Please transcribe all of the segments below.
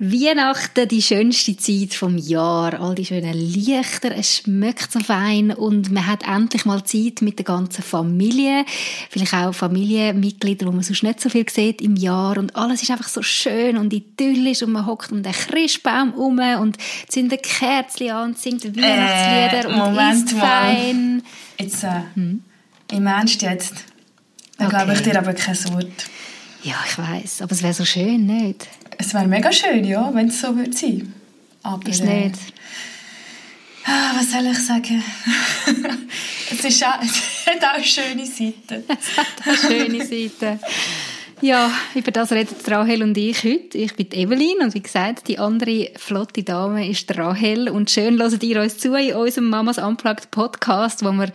Weihnachten, die schönste Zeit vom Jahr. All die schönen Lichter, es schmeckt so fein und man hat endlich mal Zeit mit der ganzen Familie. Vielleicht auch Familienmitglieder, wo man sonst nicht so viel sieht im Jahr und alles ist einfach so schön und idyllisch und man hockt um den Christbaum herum und zündet Kerzen an und singt Weihnachtslieder Äh, und Moment isst mal. fein. Jetzt, äh, im Ernst jetzt? Dann Okay. glaube ich dir aber kein Wort. Ja, ich weiß, aber es wäre so schön, nicht? Es wäre mega schön, ja, wenn es so würde sein. Aber, Ist äh, nicht? Ah, was soll ich sagen? es, ist auch, es hat auch schöne Seiten. Eine schöne Seite. Ja, über das reden Rahel und ich heute. Ich bin Evelyn und wie gesagt, die andere flotte Dame ist Rahel. Und schön hört ihr uns zu in unserem Mamas Unplugged Podcast, wo wir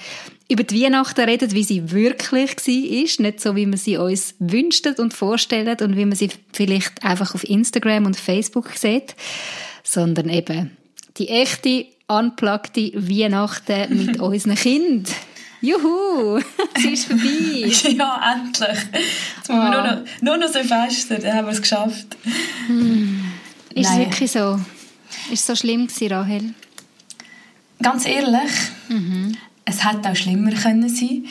über die Weihnachten reden, wie sie wirklich war. Nicht so, wie wir sie uns wünschen und vorstellen und wie man sie vielleicht einfach auf Instagram und Facebook sieht, sondern eben die echte, unpluggte Weihnachten mit unseren Kindern. Juhu, sie ist vorbei. ja, endlich. Jetzt müssen wir nur noch, nur noch Silvester, dann haben wir es geschafft. Ist es wirklich so? Ist es so schlimm gewesen, Rahel? Ganz ehrlich, es hätte auch schlimmer können sein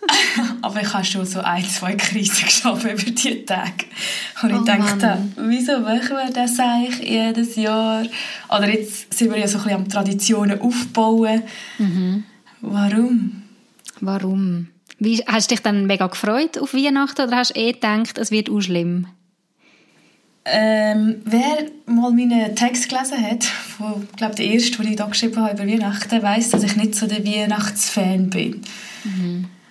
Aber ich habe schon so ein, zwei Krisen geschaffen über diese Tage. Und ich Oh dachte, wieso machen wir das eigentlich jedes Jahr? Oder jetzt sind wir ja so ein bisschen am Traditionen aufbauen. Warum? Warum? Wie, hast du dich dann mega gefreut auf Weihnachten oder hast du eh gedacht, es wird auch schlimm? Ähm, wer mal meinen Text gelesen hat, wo, ich glaube der erste, den ich da geschrieben habe über Weihnachten, weiß, dass ich nicht so der Weihnachtsfan bin.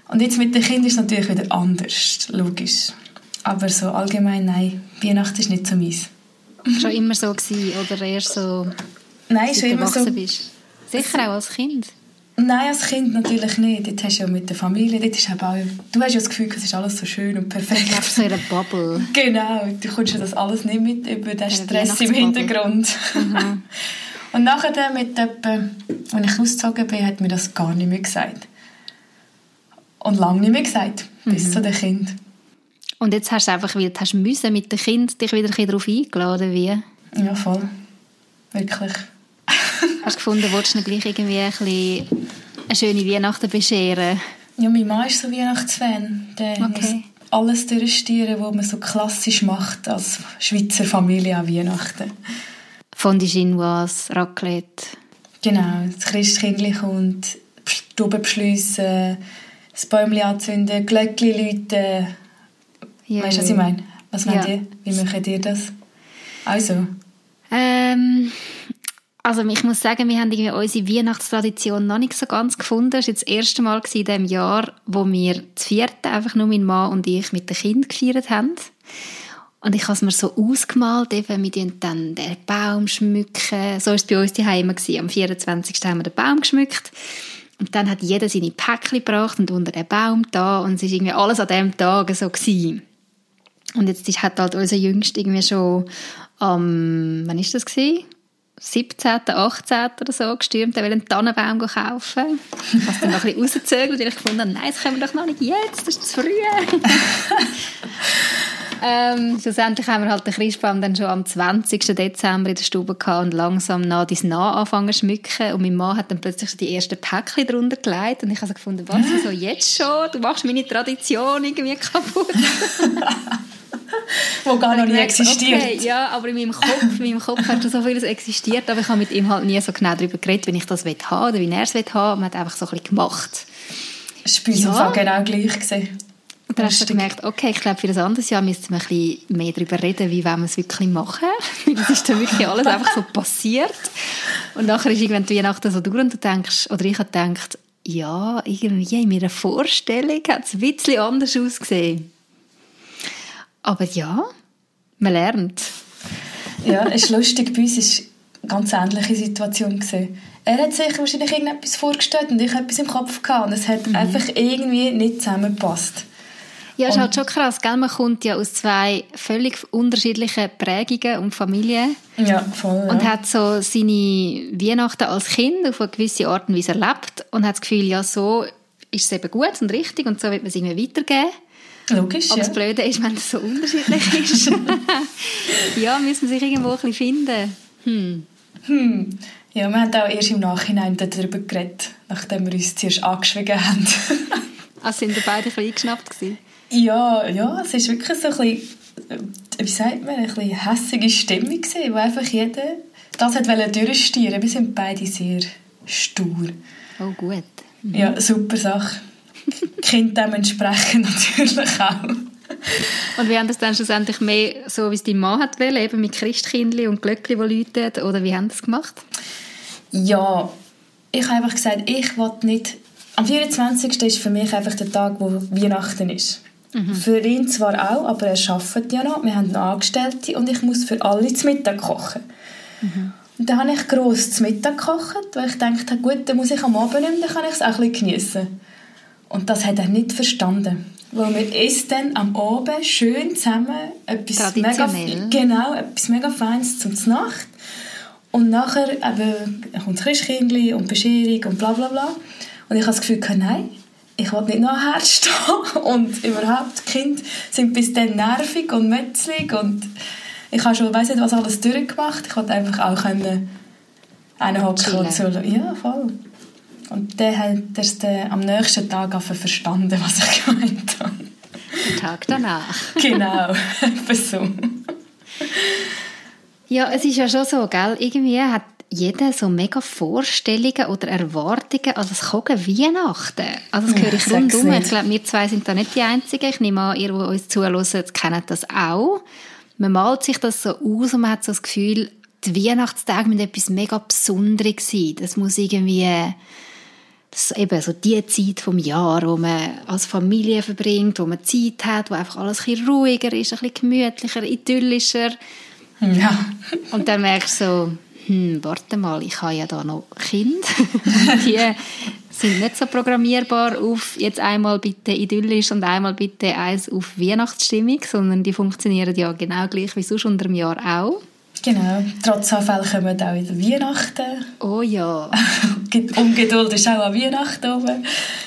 Und jetzt mit den Kindern ist es natürlich wieder anders, logisch. Aber so allgemein, nein, Weihnachten ist nicht so meins. Schon immer so gewesen oder erst so, Nein, schon du immer so. bist? Sicher auch als Kind. Nein, als Kind natürlich nicht. Dort hast du ja mit der Familie, dort ist auch, du hast ja das Gefühl, es ist alles so schön und Du perfekt. lebst so in einer Bubble. Genau, du kommst ja das alles nicht mit über den Stress im. Hintergrund. Und nachher mit etwa, als ich ausgezogen bin, hat mir das gar nicht mehr gesagt. Und lange nicht mehr gesagt, bis zu den Kind. Und jetzt hast du einfach wieder, hast müssen mit dem Kind dich wieder ein darauf eingeladen, wie? Ja, voll. Wirklich. Hast du gefunden, willst du gleich irgendwie ein bisschen eine schöne Weihnachten bescheren? Ja, mein Mann ist so Weihnachtsfan. Der Okay. muss alles durchstieren, was man so klassisch macht als Schweizer Familie an Weihnachten. Fondue Chinoise, Raclette. Genau, das Christkindli kommt, die Stube beschliessen, das Bäumchen anzünden, Glöckchen läuten. Ja. Weißt du, was ich meine? Was meint Ja. ihr? Wie macht ihr das? Also, Ähm, also ich muss sagen, wir haben irgendwie unsere Weihnachtstradition noch nicht so ganz gefunden. Es war das erste Mal in diesem Jahr, wo wir das vierte einfach nur mein Mann und ich mit den Kindern gefeiert haben. Und ich habe es mir so ausgemalt, eben, wir dann den Baum. schmücken. So war es bei uns daheim. Am 24. haben wir den Baum geschmückt. Und dann hat jeder seine Päckchen gebracht und unter den Baum da. Und es war irgendwie alles an diesem Tag so. Gewesen. Und jetzt hat halt unser Jüngster irgendwie schon am, wann ist das gewesen? 17., 18. oder so gestürmt, er will einen Tannenbaum kaufen. Ich habe es dann noch ein bisschen rausgezögert, weil ich gefunden habe, nein, das können wir doch noch nicht jetzt, das ist zu früh. ähm, schlussendlich haben wir halt den Christbaum dann schon am 20. Dezember in der Stube gehabt und langsam nach dies nach anfangen zu schmücken. Und mein Mann hat dann plötzlich die ersten Päckchen drunter gelegt und ich habe so gefunden, was, wieso jetzt schon? Du machst meine Tradition irgendwie kaputt. wo gar noch nie existiert. Okay, ja, aber in meinem Kopf, in meinem Kopf hat schon so vieles existiert, aber ich habe mit ihm halt nie so genau darüber geredet, wenn ich das will haben oder wie er es will haben. Man hat einfach so ein bisschen gemacht. Das war Ja. Fall genau gleich. Gewesen. Und dann hast du Lustig. gemerkt, okay, ich glaube, für das anderes Jahr müssten wir ein bisschen mehr darüber reden, wie wollen wir es wirklich machen. Weil das ist dann wirklich alles einfach so passiert. Und nachher ist irgendwann die Weihnachten so durch und du denkst, oder ich habe gedacht, ja, irgendwie in meiner Vorstellung hat es ein bisschen anders ausgesehen. Aber ja, man lernt. Ja, es ist lustig, bei uns war eine ganz ähnliche Situation. Gewesen. Er hat sich wahrscheinlich irgendetwas vorgestellt und ich etwas im Kopf gehabt und es hat Mhm. einfach irgendwie nicht zusammengepasst. Ja, ist Und- halt schon krass, gell? Man kommt ja aus zwei völlig unterschiedlichen Prägungen und Familien Ja, voll. Ja. und hat so seine Weihnachten als Kind auf eine gewisse Art und Weise erlebt und hat das Gefühl, ja, so ist es eben gut und richtig und so wird man es irgendwie weitergeben. Logisch, Aber ja. das Blöde ist, wenn es so unterschiedlich ist. ja, müssen sich irgendwo ein bisschen finden. Hm. Hm. Ja, wir haben auch erst im Nachhinein darüber geredet, nachdem wir uns zuerst angeschwiegen haben. also sind wir beide ein bisschen eingeschnappt gewesen? Ja, ja, es ist wirklich so ein bisschen, äh, wie sagt man, ein bisschen hässige Stimmung gewesen, wo einfach jeder das hat durchstieren. Wir sind beide sehr stur. Oh, gut. Mhm. Ja, super Sache. Kind dementsprechend natürlich auch. Und wie haben das dann schlussendlich mehr so, wie es dein Mann hat wollen, eben mit Christkindli und Glöckli, die läuten, oder wie haben das gemacht? Ja, ich habe einfach gesagt, ich will nicht... Am 24. ist für mich einfach der Tag, wo Weihnachten ist. Mhm. Für ihn zwar auch, aber er arbeitet ja noch, wir haben noch Angestellte und ich muss für alle zu Mittag kochen. Mhm. Und dann habe ich gross zu Mittag gekocht, weil ich dachte, gut, dann muss ich am Abend nehmen, dann kann ich es auch ein bisschen geniessen. Und das hat er nicht verstanden. Weil wir essen dann am Abend schön zusammen etwas mega, genau, etwas mega Feines zum Nacht. Und nachher eben, kommt das Christkindli und Bescherung und bla bla bla. Und ich habe das Gefühl, nein, ich will nicht nachher stehen. Und überhaupt, die Kinder sind bis dann nervig und metzlig und ich habe schon, weiß nicht, was alles durchgemacht. Ich wollte einfach auch können einen hocken und so. Ja, voll. Und der hat erst äh, am nächsten Tag verstanden, was ich gemeint habe. Den Tag danach. genau, so. Ja, es ist ja schon so, gell? Irgendwie hat jeder so mega Vorstellungen oder Erwartungen an das Kochen Weihnachten. Also das höre ich rundum. Ich glaube, wir zwei sind da nicht die Einzigen. Ich nehme an, ihr, die uns zuhört, kennt das auch. Man malt sich das so aus und man hat so das Gefühl, die Weihnachtstage müssen etwas mega Besonderes sein. Das muss irgendwie das ist eben so die Zeit vom Jahr, wo man als Familie verbringt, wo man Zeit hat, wo einfach alles ein bisschen ruhiger ist, ein bisschen gemütlicher, idyllischer. Ja. Und dann merkst du so, hm, warte mal, ich habe ja da noch Kinder. die sind nicht so programmierbar auf jetzt einmal bitte idyllisch und einmal bitte eins auf Weihnachtsstimmung, sondern die funktionieren ja genau gleich wie sonst unter dem Jahr auch. Genau, trotz Anfällen kommen auch wieder Weihnachten. Oh ja. Ungeduld ist auch an Weihnachten oben.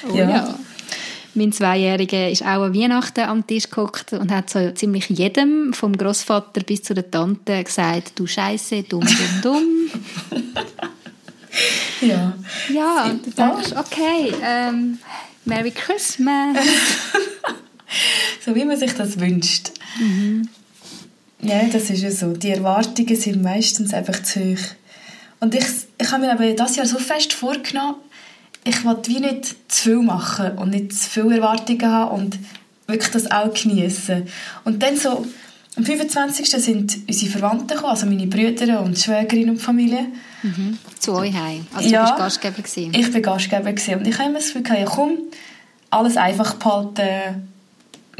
Oh ja. ja. Mein Zweijähriger ist auch an Weihnachten am Tisch geguckt und hat so ziemlich jedem, vom Großvater bis zu der Tante, gesagt, du Scheiße, dumm, dumm, dumm. ja. Ja, und du denkst, okay, ähm, Merry Christmas. so wie man sich das wünscht. Mhm. Ja, das ist ja so. Die Erwartungen sind meistens einfach zu hoch. Und ich, ich habe mir aber das Jahr so fest vorgenommen, ich wollte wie nicht zu viel machen und nicht zu viele Erwartungen haben und wirklich das auch genießen. Und dann so, am 25. sind unsere Verwandten gekommen, also meine Brüder und Schwägerin und Familie. Mhm. Zu euch heim? Also ja, du bist Gastgeber gewesen. ich war Gastgeber gewesen. und ich habe immer das Gefühl, ja komm, alles einfach behalten,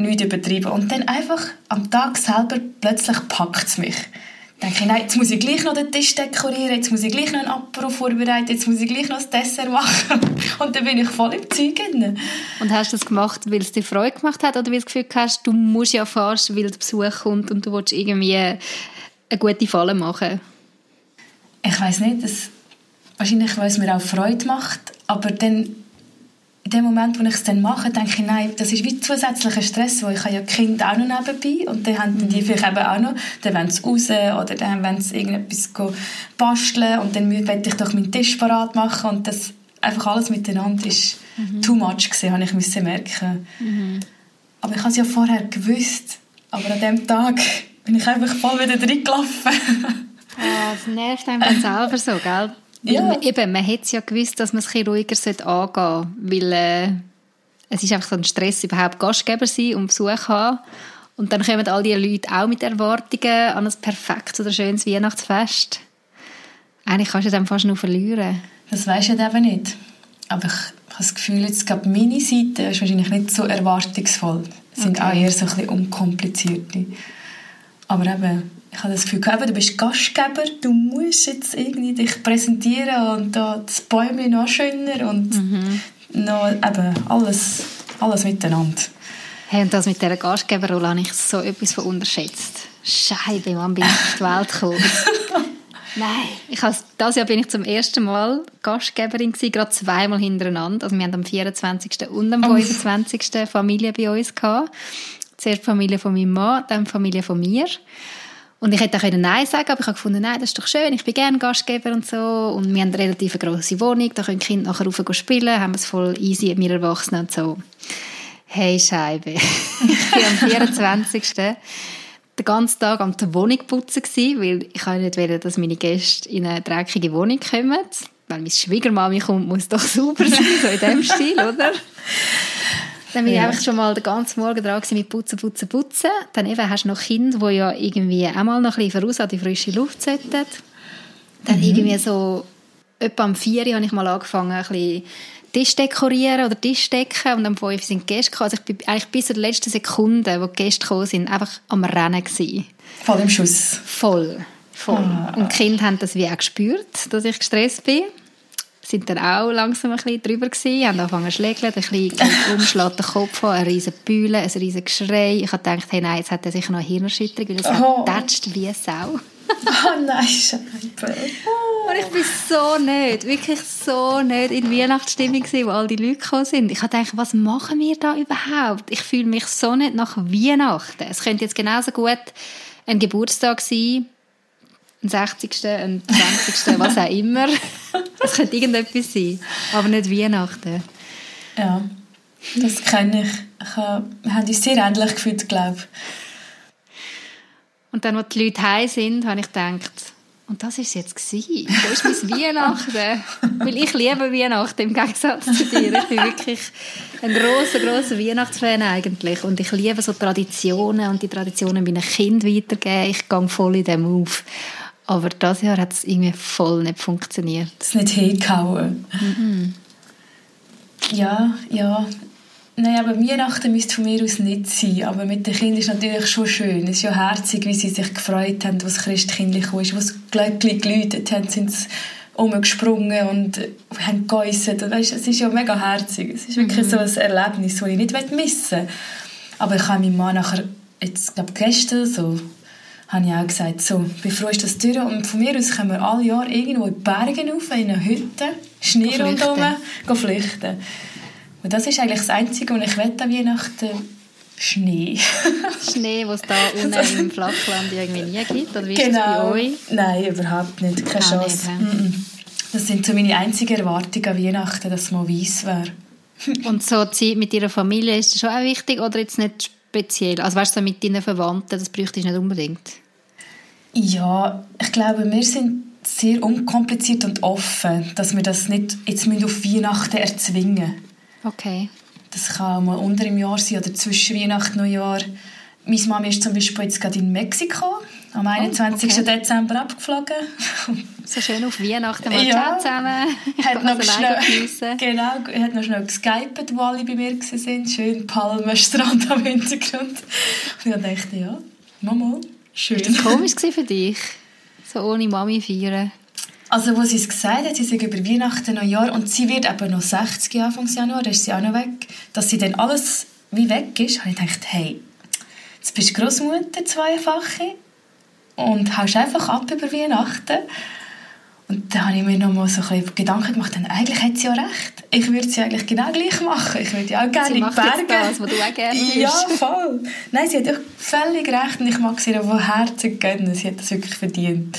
nichts übertrieben. Und dann einfach am Tag selber plötzlich packt es mich. Dann denke ich, nein, jetzt muss ich gleich noch den Tisch dekorieren, jetzt muss ich gleich noch einen Apero vorbereiten, jetzt muss ich gleich noch das Dessert machen. Und dann bin ich voll im Zeug. Und hast du das gemacht, weil es dir Freude gemacht hat oder weil du das Gefühl hast, du musst ja fast, weil der Besuch kommt und du willst irgendwie eine gute Falle machen? Ich weiß nicht, das, wahrscheinlich, weil es mir auch Freude macht, aber dann in dem Moment, wo ich es dann mache, denke ich, nein, das ist wie zusätzlicher Stress, weil ich habe ja Kinder auch noch nebenbei und dann haben die mhm. vielleicht eben auch noch, dann wollen sie raus oder dann wollen sie irgendetwas basteln und dann möchte ich doch meinen Tisch parat machen und das einfach alles miteinander ist mhm. too much gewesen, habe ich müssen merken. Mhm. Aber ich habe es ja vorher gewusst, aber an dem Tag bin ich einfach voll wieder reingelaufen. ah, das nervt einem selber so, gell? Ja. Man, eben, man hätte ja gewusst, dass man es ein ruhiger angehen sollte, weil äh, es ist einfach so ein Stress, überhaupt Gastgeber sein und Besuch haben. Und dann kommen all die Leute auch mit Erwartungen an ein perfektes oder schönes Weihnachtsfest. Eigentlich kannst du dann fast nur verlieren. Das weisst du eben nicht. Aber ich habe das Gefühl, jetzt gerade meine Seite ist wahrscheinlich nicht so erwartungsvoll. Es sind okay. auch eher so ein bisschen unkomplizierte. Aber eben, ich habe das Gefühl, eben, du bist Gastgeber, du musst jetzt irgendwie dich präsentieren und da das Bäumchen noch schöner und mhm. noch eben alles, alles miteinander. Hey, und das mit dieser Gastgeberrolle habe ich so etwas von unterschätzt. Scheibe, wann bin ich auf die Welt gekommen? Nein. Ich has, das Jahr bin ich zum ersten Mal Gastgeberin gewesen, gerade zweimal hintereinander. Also wir haben am 24. und am 25. Familie bei uns gehabt. Zuerst Familie von meinem Mann, dann Familie von mir. Und ich hätte auch Nein sagen aber ich habe gefunden, nein, das ist doch schön, ich bin gerne Gastgeber und so. Und wir haben eine relativ grosse Wohnung, da können die Kinder nachher rauf spielen, haben es voll easy, wir Erwachsenen und so. Hey Scheibe, ich bin am 24. den ganzen Tag am der Wohnung putzen gewesen, weil ich nicht wollte, dass meine Gäste in eine dreckige Wohnung kommen. Weil meine Schwiegermami kommt, muss doch sauber sein, so in dem Stil, oder? Dann bin ja. ich einfach schon mal den ganzen Morgen dran mit Putzen, Putzen, Putzen. Dann eben hast du noch Kinder, die ja irgendwie auch mal noch ein bisschen voraus an die frische Luft sollten. Dann mhm. irgendwie so, etwa am 4 Uhr habe ich mal angefangen, ein bisschen Tisch dekorieren oder Tisch decken und am 5 sind Gäste gekommen. Also ich bin eigentlich bis zur letzten Sekunde, wo die Gäste gekommen sind, einfach am Rennen gewesen. Voll im Schuss. Voll. Voll. Ah. Und die Kinder haben das wie auch gespürt, dass ich gestresst bin sind dann auch langsam ein bisschen drüber gewesen, haben angefangen zu schlägeln, ein bisschen umschlägt den Kopf an, eine riesen Bühne, ein riesen Geschrei. Ich habe gedacht, hey, nein, jetzt hat er sicher noch eine Hirnerschütterung, weil es oh. tätscht wie eine Sau. oh nein, Scheibe. Und ich bin so nicht, wirklich so nicht in Weihnachtsstimmung gewesen, wo all die Leute gekommen sind. Ich habe gedacht, was machen wir da überhaupt? Ich fühle mich so nicht nach Weihnachten. Es könnte jetzt genauso gut ein Geburtstag sein, ein 60., ein 20., was auch immer. Es könnte irgendetwas sein, aber nicht Weihnachten. Ja, das kenne ich. ich habe, wir haben uns sehr ähnlich gefühlt, glaube ich. Und dann, als die Leute heim sind, habe ich gedacht, und das war es jetzt gewesen. Wo ist mein Weihnachten? Weil ich liebe Weihnachten im Gegensatz zu dir. Ich bin wirklich ein großer, großer Weihnachtsfan eigentlich. Und ich liebe so Traditionen und die Traditionen meinen Kindern weitergeben. Ich gehe voll in dem auf. Aber das Jahr hat es irgendwie voll nicht funktioniert. Das ist nicht hingehauen. Mhm. Ja, ja. Nein, aber Weihnachten müsste von mir aus nicht sein. Aber mit den Kindern ist es natürlich schon schön. Es ist ja herzig, wie sie sich gefreut haben, was Christkindlich kam. Als das Glöckchen geläutet haben, sind sie umgesprungen und haben geäusset. Weißt, es ist ja mega herzig. Es ist wirklich mhm. so ein Erlebnis, das ich nicht missen will. Aber ich habe meinem Mann nachher, jetzt, glaube gestern so habe ich auch gesagt, so, bevor ist das durch und von mir aus können wir alle Jahre irgendwo in die Berge rauf, in eine Hütte, Schnee rundherum, gehen flüchten. Und das ist eigentlich das Einzige, was ich will an Weihnachten, Schnee. Schnee, was es da unten im Flachland irgendwie nie gibt? Oder wie genau. ist das bei genau. euch? Nein, überhaupt nicht. Keine ah, Chance. Nicht, das sind so meine einzigen Erwartungen an Weihnachten, dass es mal weiss wäre. Und so Zeit mit ihrer Familie, ist das schon auch wichtig oder jetzt nicht speziell? Also weißt du, mit deinen Verwandten, das bräuchte ich nicht unbedingt? Ja, ich glaube, wir sind sehr unkompliziert und offen, dass wir das nicht jetzt auf Weihnachten erzwingen Okay. Das kann auch mal unter im Jahr sein oder zwischen Weihnachten und Neujahr. Meine Mama ist zum Beispiel jetzt gerade in Mexiko am 21. Oh, okay. Dezember abgeflogen. So schön auf Weihnachten mal ja, zusammen. Hat noch, schnell, genau, hat noch schnell geskypet, wo alle bei mir waren. Schön Palmenstrand am Hintergrund. Und ich dachte, ja, Mama, schön. War das komisch für dich? So ohne Mami feiern? Also, wo sie es gesagt hat, sie sind über Weihnachten noch Jahr und sie wird eben noch 60 Anfang Januar, da ist sie auch noch weg, dass sie dann alles wie weg ist, habe ich gedacht, hey, jetzt bist du Großmutter, zweifache, und haust einfach ab über Weihnachten. Und dann habe ich mir noch mal so ein bisschen Gedanken gemacht, denn eigentlich hat sie ja recht. Ich würde sie eigentlich genau gleich machen. Ich würde ja auch gerne sie in die Berge. das, was du auch gerne Ja, voll. Nein, sie hat auch völlig recht und ich mag sie von Herzen gönnen. Sie hat das wirklich verdient.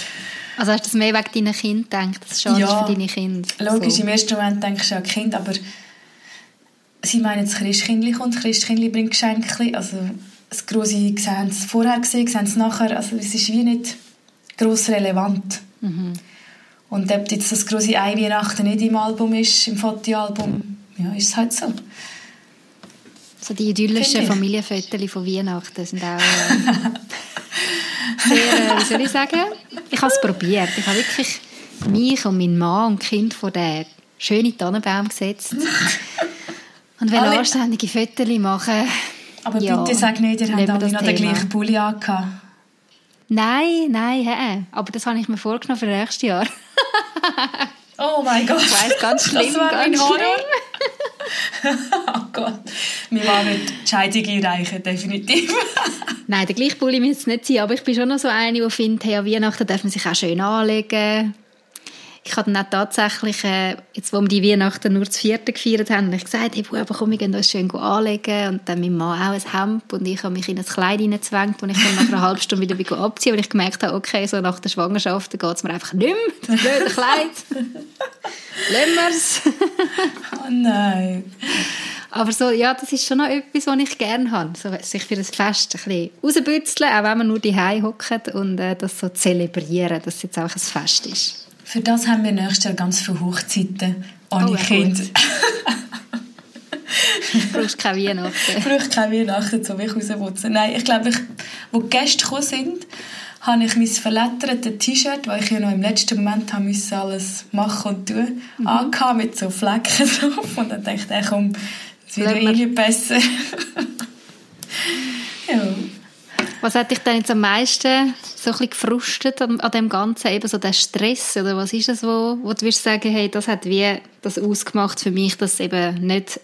Also hast du das mehr wegen deinen Kind gedacht? Das ist schade ja, für deine Kinder. Logisch, so. im ersten Moment denkst du an Kind, aber sie meinen, das Christkindli kommt, das Christkindli bringt Geschenke. Also das Grosse sehen es vorher gesehen, sehen es nachher. Also es ist wie nicht gross relevant. Mhm. Und ob jetzt das große Ei Weihnachten nicht im Album ist, im Fotoalbum, ja, ist es halt so. So die idyllischen Familienfotos von Weihnachten sind auch äh, sehr, äh, wie soll ich sagen, ich habe es probiert. Ich habe wirklich mich und meinen Mann und Kind vor den schönen Tannenbaum gesetzt und will anständige Fotos machen. Aber ja, bitte sag nicht, ihr habt alle noch den gleichen Pulli angehabt. Nein, nein, hä? aber das habe ich mir vorgenommen für nächstes Jahr. oh mein Gott. Ich weiss, ganz schlimm, das ganz schlimm. Gott. Mein Mann wird die Scheidung einreichen, definitiv. Nein, der gleiche Bulli muss es nicht sein, aber ich bin schon noch so eine, die findet, hey, an Weihnachten darf man sich auch schön anlegen ich habe dann auch tatsächlich, äh, jetzt wo wir die Weihnachten nur das vierte gefeiert haben, ich gesagt, hey Buben, komm, wir gehen uns schön anlegen und dann mein Mann auch ein Hemd und ich habe mich in ein Kleid hineingezwängt und ich dann nach einer halben Stunde wieder abziehen, weil ich gemerkt habe, okay, so nach der Schwangerschaft geht es mir einfach nicht mehr, das blöde Kleid. Es. oh nein. Aber so, ja, das ist schon noch etwas, was ich gerne habe. So, sich für das Fest ein bisschen rausbützeln, auch wenn man nur die hockt und äh, das so zelebrieren, dass es jetzt auch ein Fest ist. Für das haben wir nächstes Jahr ganz viele Hochzeiten ohne oh, Kinder. du brauchst keine Weihnachten. Du brauchst keine Weihnachten, um mich rausputzen. Nein, ich glaube, ich, wo die Gäste gekommen sind, habe ich mein verlettertes T-Shirt, weil ich ja noch im letzten Moment haben müssen alles machen und tun, mhm. angehabt, mit so Flecken drauf. Und dann dachte ich, komm, es wird irgendwie besser. ja. Was hat dich denn jetzt am meisten so ein bisschen gefrustet an, an dem Ganzen, eben so der Stress, oder was ist es, wo, wo du würdest sagen, hey, das hat wie das ausgemacht für mich, dass eben nicht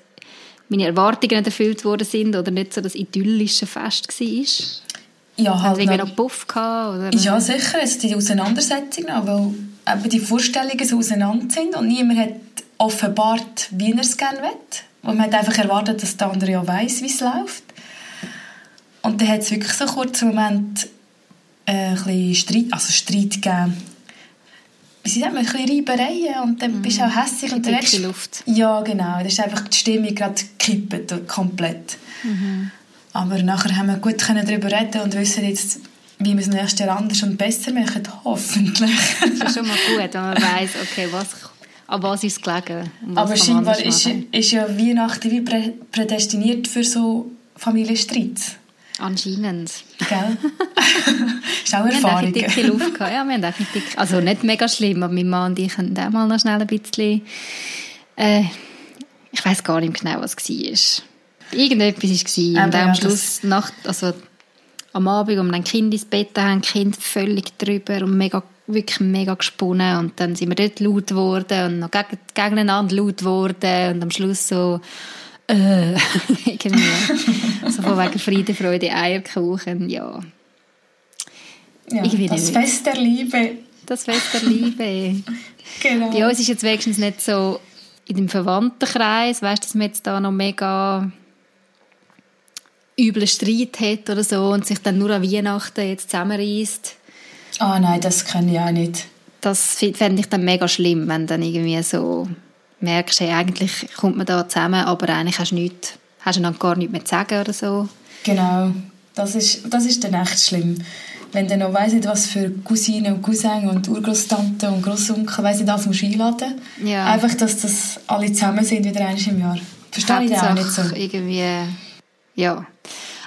meine Erwartungen nicht erfüllt worden sind oder nicht so das idyllische Fest war? Ja, halt. Haben noch Puff gehabt, oder? Ja, sicher, es die Auseinandersetzung weil eben die Vorstellungen so auseinander sind und niemand hat offenbart, wie er es gerne will. Und man hat einfach erwartet, dass der andere ja weiss, wie es läuft. Und dann hat es wirklich so einen Moment äh, ein Streit, also Streit gegeben. Sie hat ein bisschen Reibereien und dann mm. bist du auch hässlich. Und dann Luft. Ja, genau. Da ist einfach die Stimmung gerade gekippt, komplett. Mhm. Aber nachher haben wir gut darüber reden und wissen jetzt, wie wir es nächstes Jahr anders und besser machen, hoffentlich. das ist schon mal gut, wenn man weiss, okay, was, an was ist es gelegen. Aber scheinbar ist, ist ja Weihnachten wie prädestiniert für so Familienstreits. Anscheinend. Gell? ist auch Erfahrung. Wir haben Luft gehabt. Ja, wir haben auch dick, also nicht mega schlimm, aber mein Mann und ich haben auch mal noch schnell ein bisschen, äh, ich weiß gar nicht genau, was es war. Irgendetwas war. Und am Schluss, Nacht, also am Abend, um ein Kind ins Bett haben, Kind völlig drüber und mega, wirklich mega gesponnen. Und dann sind wir dort laut geworden und noch gegeneinander laut geworden. Und am Schluss so, äh, irgendwie. so von wegen Friede, Freude, Eierkuchen, ja. ja das nicht. Fest der Liebe. Das Fest der Liebe. genau. Bei uns ist jetzt wenigstens nicht so in dem Verwandtenkreis, weißt du, dass man jetzt da noch mega üblen Streit hat oder so und sich dann nur an Weihnachten jetzt zusammenreißt. Ah oh nein, das kann ich auch nicht. Das fände ich dann mega schlimm, wenn dann irgendwie so merkst, hey, eigentlich kommt man da zusammen, aber eigentlich hast du nichts, hast du dann gar nichts mehr zu sagen oder so. Genau, das ist, das ist dann echt schlimm. Wenn du noch weiss nicht, was für Cousinen und Cousins und Urgroßtanten und Großonkel, weiss nicht, alles musst einladen. Ja. Einfach, dass das alle zusammen sind, wieder einmal im Jahr. Verstehe ich auch nicht so. irgendwie, ja.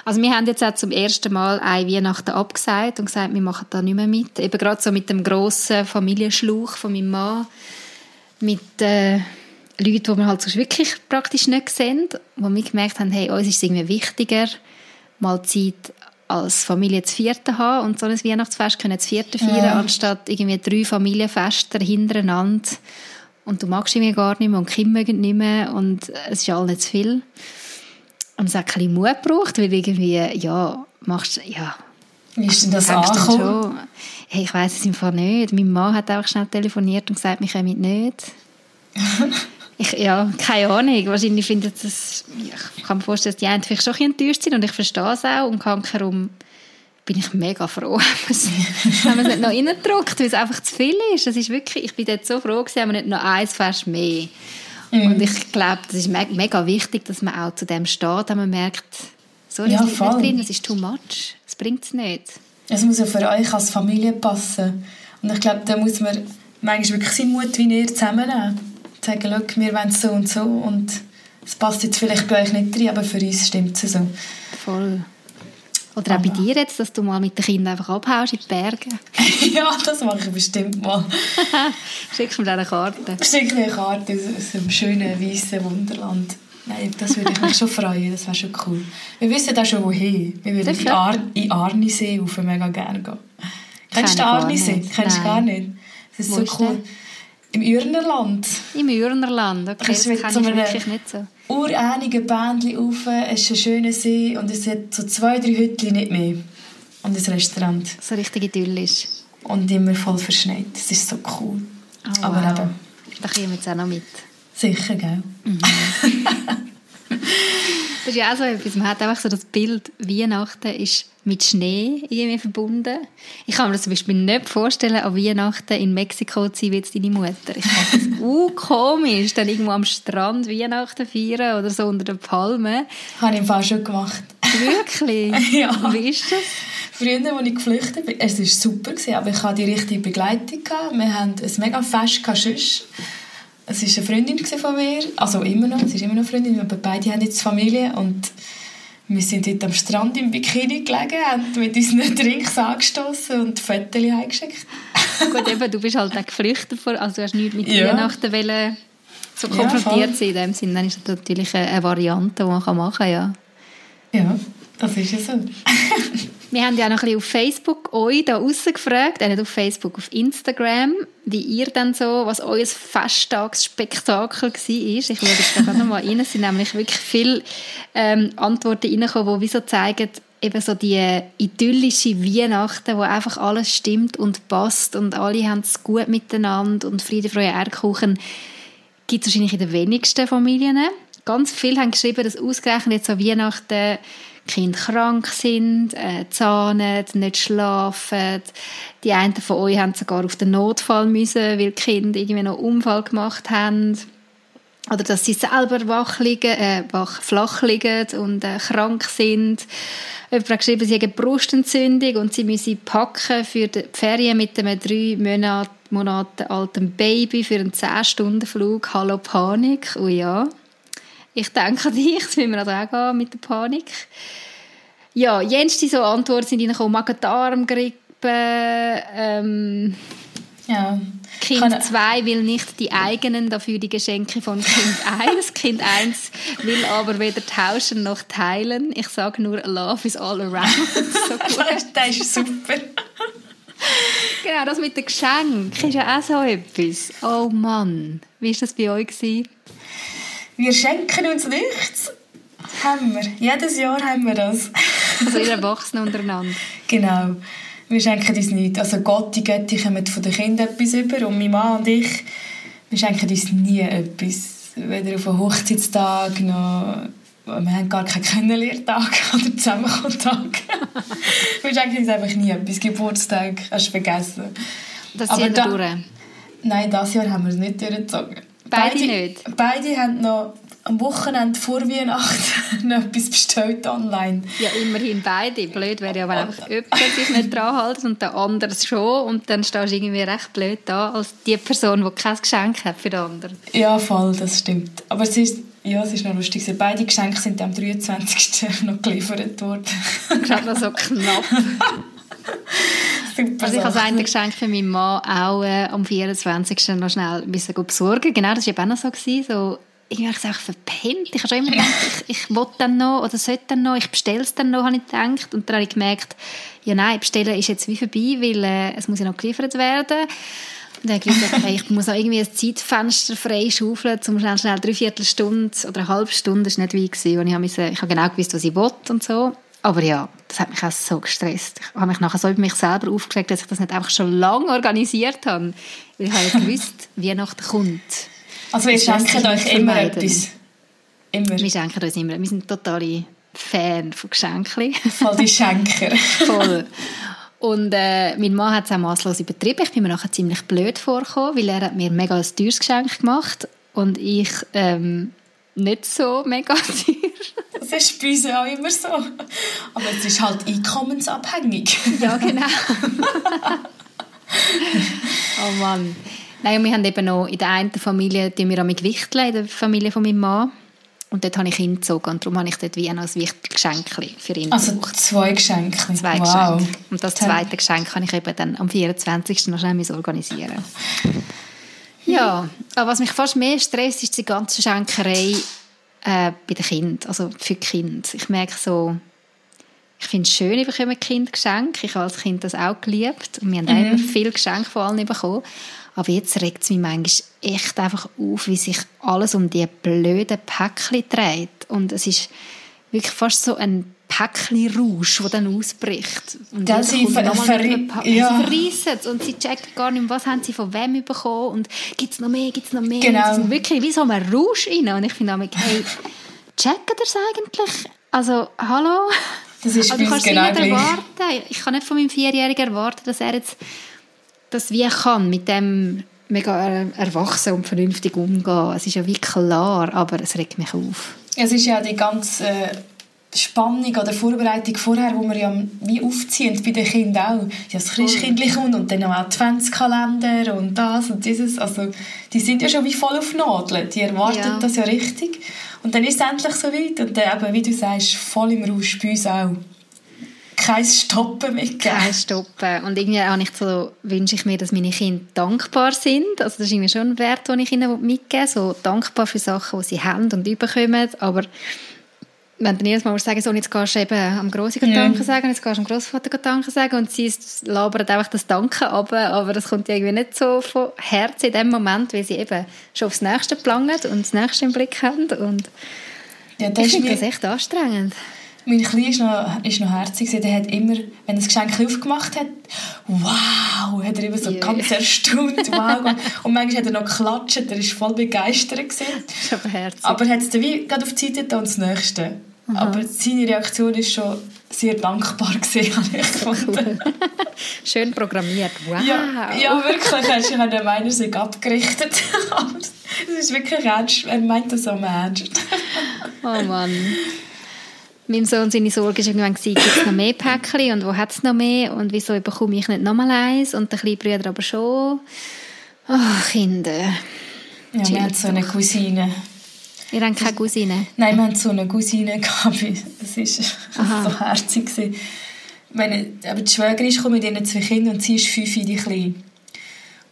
Also wir haben jetzt auch zum ersten Mal ein Weihnachten abgesagt und gesagt, wir machen da nicht mehr mit. Eben gerade so mit dem grossen Familienschluch von meinem Mann. Mit äh, Leute, die wir halt sonst wirklich praktisch nicht sehen, wo wir gemerkt haben, hey, uns ist es irgendwie wichtiger, mal Zeit als Familie zu vierten haben und so ein Weihnachtsfest können zu vierten feiern, ja. anstatt irgendwie drei Familienfeste hintereinander und du magst irgendwie gar nicht mehr und Kinder mögen nicht mehr und es ist alles nicht zu viel. Und es hat ein bisschen Mut gebraucht, weil irgendwie, ja, machst ja, wie ist denn das angekommen? Hey, ich weiß es einfach nicht. Mein Mann hat auch schnell telefoniert und gesagt, wir kommen nicht. Ich, ja, keine Ahnung. Wahrscheinlich findet es, ich kann mir vorstellen, dass die einen vielleicht schon ein enttäuscht sind und ich verstehe es auch. Und herum bin ich mega froh, wenn man es nicht noch reindrückt, weil es einfach zu viel ist. Das ist wirklich, ich bin dort so froh gewesen, haben wir nicht noch eins Fest mehr. Mm. Und ich glaube, das ist me mega wichtig, dass man auch zu dem steht, wenn man merkt, so, das ja, ist nicht drin, das ist too much. Das bringt es nicht. Es muss ja für euch als Familie passen. Und ich glaube, da muss man manchmal wirklich seinen Mut wie ihr zusammennehmen sagen, schau, wir wollen so und so und es passt jetzt vielleicht bei euch nicht rein, aber für uns stimmt es so. Voll. Oder auch bei dir jetzt, dass du mal mit den Kindern einfach abhaust in die Berge. ja, das mache ich bestimmt mal. Schickst du mir eine Karte? Schick mir eine Karte aus einem schönen, weißen Wunderland. Nein, das würde ich mich schon freuen, das wäre schon cool. Wir wissen auch schon wohin. Wir würden in, Ar in Arnisee auf mega gerne gehen. Kennst du Arnisee? Kennst du gar nicht? Das ist Wo so cool. Im Ürnerland. Im Ürnerland, okay, das, das kann so ich wirklich nicht so. urähnige Bändchen rauf, es ist ein schöner See und es hat so zwei, drei Hütchen, nicht mehr. Und ein Restaurant. So richtig idyllisch. Und immer voll verschneit. Das ist so cool. Oh, Aber wow. eben, Da kommen wir jetzt auch noch mit. sicher, gell? Das ist ja auch so etwas. Man hat einfach so das Bild, Weihnachten ist mit Schnee irgendwie verbunden. Ich kann mir das zum Beispiel nicht vorstellen, an Weihnachten in Mexiko zu sein, wie jetzt deine Mutter. Ich fand das uh, komisch, dann irgendwo am Strand Weihnachten feiern oder so unter den Palmen. Habe ich im Fall schon gemacht. Wirklich? Ja. Wie ist das? Früher, als ich geflüchtet bin, es war super, gewesen, aber ich hatte die richtige Begleitung. Wir hatten ein mega Fest sonst. Es war eine Freundin von mir, also immer noch, sie ist immer noch eine Freundin, aber beide haben jetzt Familie und wir sind dort am Strand im Bikini gelegen, haben mit unseren Drinks angestoßen und Fotos eingeschickt. Gut, eben, du bist halt auch geflüchtet, vor, also du hast nichts mit Ja. Weihnachten wollen, so Ja, konfrontiert voll. sein in dem Sinne. Dann ist das natürlich eine, Variante, die man machen kann, ja. Ja, das ist ja so. Wir haben ja noch ein bisschen auf Facebook euch da rausgefragt, äh, nicht auf Facebook, auf Instagram, wie ihr dann so, was euer Festtagsspektakel war. Ich schaue jetzt gerade noch mal rein. Es sind nämlich wirklich viele ähm, Antworten reingekommen, die wie so zeigen, eben so die idyllische Weihnachten, wo einfach alles stimmt und passt und alle haben es gut miteinander und Friede, Freude, Eierkuchen gibt es wahrscheinlich in den wenigsten Familien. Ganz viele haben geschrieben, dass ausgerechnet jetzt an Weihnachten Kinder krank sind, äh, zahnen, nicht schlafen. Die einen von euch haben sogar auf den Notfall müssen, weil die Kinder irgendwie noch einen Unfall gemacht haben. Oder dass sie selber wach liegen, äh, wach, flach liegen und äh, krank sind. Jemand hat geschrieben, sie haben Brustentzündung und sie müssen packen für die Ferien mit einem drei Monate, Monate alten Baby für einen 10-Stunden-Flug. Hallo Panik. Oh ja. Ich denke an dich, das müssen wir also auch gehen mit der Panik. Ja, jenste so Antworten sind reingekommen. Magen-Darm-Grippe, ähm, Ja. Kind Kann- 2 will nicht die eigenen, dafür die Geschenke von Kind 1. Kind 1 will aber weder tauschen noch teilen. Ich sage nur, Love is all around. So gut. das ist super. Genau, das mit den Geschenken ist ja auch so etwas. Oh Mann, wie war das bei euch? Gewesen? Wir schenken uns nichts. Haben wir. Jedes Jahr haben wir das. Also ihr Erwachsenen untereinander. Genau. Wir schenken uns nichts. Also Gott, die Götti kommen von den Kindern etwas über und mein Mann und ich, wir schenken uns nie etwas. Weder auf einen Hochzeitstag noch... Wir haben gar keinen Kennenlerntag oder Zusammenkommtag. wir schenken uns einfach nie etwas. Geburtstag hast du vergessen. Das Aber wir da- durch. Nein, dieses Jahr haben wir es nicht durchgezogen. Beide nicht? Beide haben noch am Wochenende vor Weihnachten noch etwas bestellt online. Ja, immerhin beide. Blöd wäre ja, wenn einfach jemand sich nicht dran hält und der andere schon. Und dann stehst du irgendwie recht blöd da als die Person, die kein Geschenk hat für den anderen. Ja, voll, das stimmt. Aber es ist, ja, es ist noch lustig. Beide Geschenke sind am 23. noch geliefert worden. Gerade noch so knapp. Super Also ich habe das eine Geschenk für meinen Mann auch äh, am 24. noch schnell müssen besorgen. Genau, das war eben auch noch so. Gewesen, so irgendwie habe ich es auch verpennt. Ich habe schon immer gedacht, ich, ich will dann noch oder sollte dann noch, ich bestelle es dann noch, habe ich gedacht. Und dann habe ich gemerkt, ja nein, bestellen ist jetzt wie vorbei, weil äh, es muss ja noch geliefert werden. Und dann habe ich gesagt, okay, ich muss noch irgendwie ein Zeitfenster freischaufeln, um schnell, schnell drei Viertelstunde oder eine halbe Stunde, das war nicht weit, gewesen, wo ich, habe müssen, ich habe genau gewusst, was ich will und so. Aber ja, das hat mich auch so gestresst. Ich habe mich nachher so über mich selber aufgeregt, dass ich das nicht einfach schon lange organisiert habe. Weil ich habe ja gewusst, Weihnachten kommt. Also schenkt sich euch immer vermeiden. etwas. Immer. Wir schenken uns immer. Wir sind totale Fan von Geschenken. Voll die Schenker. Voll. Und äh, mein Mann hat es auch masslos übertrieben. Ich bin mir nachher ziemlich blöd vorgekommen, weil er hat mir mega ein teures Geschenk gemacht und ich ähm, nicht so mega teuer. Das ist bei uns auch immer so. Aber es ist halt einkommensabhängig. Ja, genau. oh Mann. Nein, wir haben eben noch in der einen Familie, tun wir am Gewichteln, in der Familie von meinem Mann. Und dort habe ich ihn gezogen und darum habe ich dort wie noch ein Wichtelgeschenk für ihn Also gebraucht. zwei Geschenke. Zwei wow. Geschenke. Und das zweite Geschenk kann ich eben dann am 24. noch schnell organisieren. Ja, aber was mich fast mehr stresst, ist die ganze Schenkerei äh, bei den Kindern, also für die Kinder. Ich merke so, ich finde es schön, ich bekomme Kind Geschenke. Ich habe als Kind das auch geliebt. Und wir haben mhm. immer viele Geschenke von allen bekommen. Aber jetzt regt es mich manchmal echt einfach auf, wie sich alles um diese blöden Päckchen dreht. Und es ist wirklich fast so ein Päckchen-Rausch, der dann ausbricht. Und ja, sie, ver ver ja. verreissen und sie checken gar nicht, was haben sie von wem bekommen und gibt es noch mehr, gibt es noch mehr. Genau. Sie sind wirklich wie so ein Rausch rein. Und ich finde hey, checken das eigentlich? Also, hallo? Das ist also, bei uns genau nicht erwarten. Ich kann nicht von meinem Vierjährigen erwarten, dass er jetzt das wie kann, mit dem mega erwachsen und vernünftig umgehen. Es ist ja wie klar, aber es regt mich auf. Es ist ja die ganze äh, Spannung oder Vorbereitung vorher, wo wir ja wie aufziehen bei den Kindern auch. Ja, das Christkindli kommt und dann noch Adventskalender und das und dieses. Also, die sind ja schon wie voll auf Nadeln. Die erwarten ja. das ja richtig. Und dann ist es endlich so weit. Und dann eben, wie du sagst, voll im Rausch bei uns auch kein Stoppen mitgeben. Kein Stoppen. Und irgendwie auch nicht so, wünsche ich mir, dass meine Kinder dankbar sind. Also das ist irgendwie schon ein Wert, den ich ihnen mitgeben will. So dankbar für Sachen, die sie haben und überkommen. Aber wenn du jedes Mal sagen so, jetzt gehst du eben am Grossi. Danke sagen, jetzt gehst du am Grossvater Danke sagen und sie labern einfach das Danke ab, aber das kommt irgendwie nicht so von Herzen in dem Moment, weil sie eben schon aufs Nächste planen und das Nächste im Blick haben und ja, das ich finde das echt anstrengend. Mein Kleiner ist noch, ist noch herzig. Der hat immer, wenn er das Geschenk aufgemacht hat, wow, hat er immer so yeah. ganz erstaunt, wow. und manchmal hat er noch geklatscht, er war voll begeistert. Gewesen. Das ist aber herzig. Aber er hat es dann wie gerade auf die Seite und das Nächste. Aha. Aber seine Reaktion ist schon sehr dankbar habe ich gefunden. Schön programmiert, wow. Ja, ja wirklich, er ist der meiner sich abgerichtet. Es ist wirklich ernst, er meint das auch ernst. oh Mann. Meinem Sohn seine Sorge war irgendwann, gibt es noch mehr Päckchen und wo hat es noch mehr und wieso bekomme ich nicht nochmal eins und der kleine Bruder aber schon. Oh, Kinder. Ja, wir haben so eine Cousine. Ihr habt keine Cousine? Nein, wir haben so eine Cousine gehabt. Das war so herzig. Meine, aber die Schwägerin ist mit ihren zwei Kindern und sie ist fünf, die klein.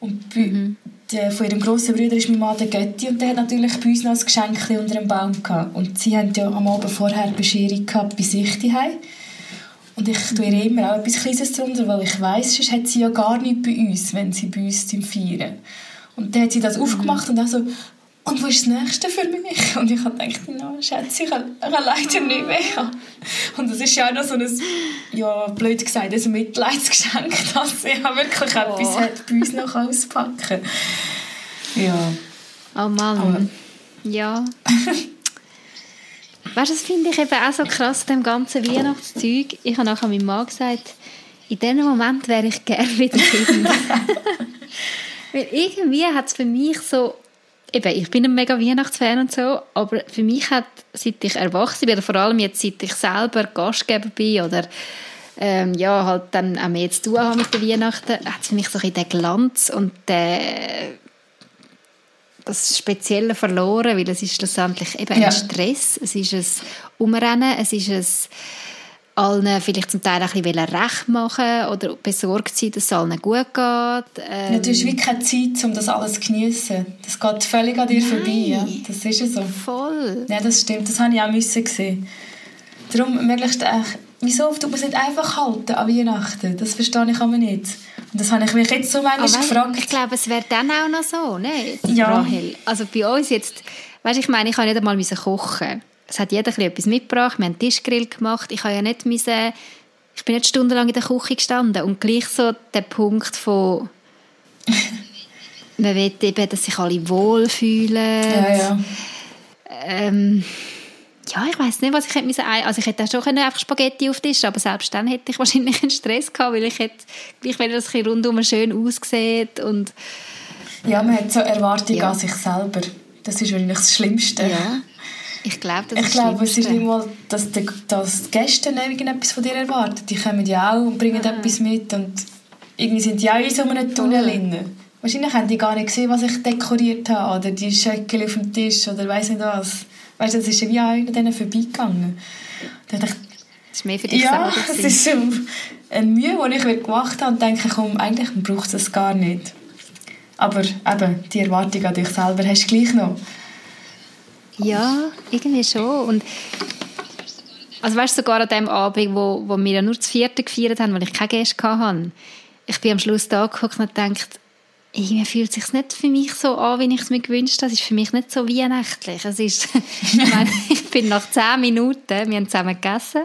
Und mhm der, von ihrem grossen Bruder ist mein Mann der Götti und der hat natürlich bei uns noch ein Geschenk unter dem Baum gehabt. Und sie hatten ja am Abend vorher Bescherung gehabt bei sich daheim. Und ich tue ihr immer auch etwas Kleines darunter, weil ich weiss, sonst hat sie ja gar nichts bei uns, wenn sie bei uns feiern. Und dann hat sie das mhm. aufgemacht und auch so, und wo ist das Nächste für mich? Und ich habe gedacht, no, Schätze, ich habe, leider nicht mehr. Und das ist ja auch noch so ein, ja, blöd gesagt, ein Mitleidsgeschenk, dass sie auch wirklich oh. etwas hat bei uns noch auspacken Ja. Oh Mann. Aber. Ja. weißt du, das finde ich eben auch so krass, dem ganzen Weihnachtszeug. Ich habe nachher meinem Mann gesagt, in diesem Moment wäre ich gerne wieder Kind. Weil irgendwie hat es für mich so eben, ich bin ein mega Weihnachtsfan und so, aber für mich hat, seit ich erwachsen bin, oder vor allem jetzt, seit ich selber Gastgeber bin oder ähm, ja, halt dann auch mehr zu tun habe mit den Weihnachten, hat es für mich so ein den Glanz und den, das Spezielle verloren, weil es ist schlussendlich eben ja. ein Stress, es ist ein Umrennen, es ist ein allen vielleicht zum Teil ein bisschen recht machen oder besorgt sein, dass es allen gut geht. Ähm, ja, du hast wirklich keine Zeit, um das alles zu geniessen. Das geht völlig an dir Nein, vorbei. Ja. Das ist ja so. Voll. Ja, das stimmt. Das habe ich auch müssen sehen. Darum möglichst, äh, wieso tut man es nicht einfach halten an Weihnachten? Das verstehe ich aber nicht. Und das habe ich mich jetzt so manchmal aber gefragt. Ich glaube, es wäre dann auch noch so, ne? Ja. Rahel. Also bei uns jetzt, weißt, ich meine, ich kann nicht einmal kochen es hat jeder etwas mitgebracht, wir haben Tischgrill gemacht, ich habe ja nicht müssen, ich bin nicht stundenlang in der Küche gestanden und gleich so der Punkt von man will eben, dass sich alle wohlfühlen. Ja, ja. Ähm, ja, ich weiß nicht, was ich hätte müssen. Also ich hätte auch schon einfach Spaghetti auf Tisch, aber selbst dann hätte ich wahrscheinlich einen Stress gehabt, weil ich hätte gleich, wenn das rundum schön aussieht und ja, man hat so Erwartungen ja. an sich selber. Das ist wahrscheinlich das Schlimmste. Ja. Ich glaube, das ich ist glaube, es ist nicht mal, dass die, dass die Gäste irgendetwas von dir erwarten. Die kommen ja auch und bringen mhm. etwas mit und irgendwie sind die auch in so einem Tunnel drin. Wahrscheinlich haben die gar nicht gesehen, was ich dekoriert habe oder die Schöckchen auf dem Tisch oder weiss nicht was. Weißt du, das ist ja wie auch an denen vorbeigegangen. Da dachte das ist mehr für dich ja, selber. Ja, es ist so eine Mühe, die ich gemacht habe und denke, komm, eigentlich braucht es das gar nicht. Aber eben, die Erwartung an dich selber hast du gleich noch. Ja, irgendwie schon. Und Also weißt du, sogar an dem Abend, wo, wo wir ja nur das vierte gefeiert haben, weil ich keine Gäste hatte, ich bin am Schluss da geguckt und gedacht, irgendwie fühlt es sich nicht für mich so an, wie ich es mir gewünscht habe. Es ist für mich nicht so weihnachtlich. Es ist, ich, meine, ich bin nach zehn Minuten, wir haben zusammen gegessen,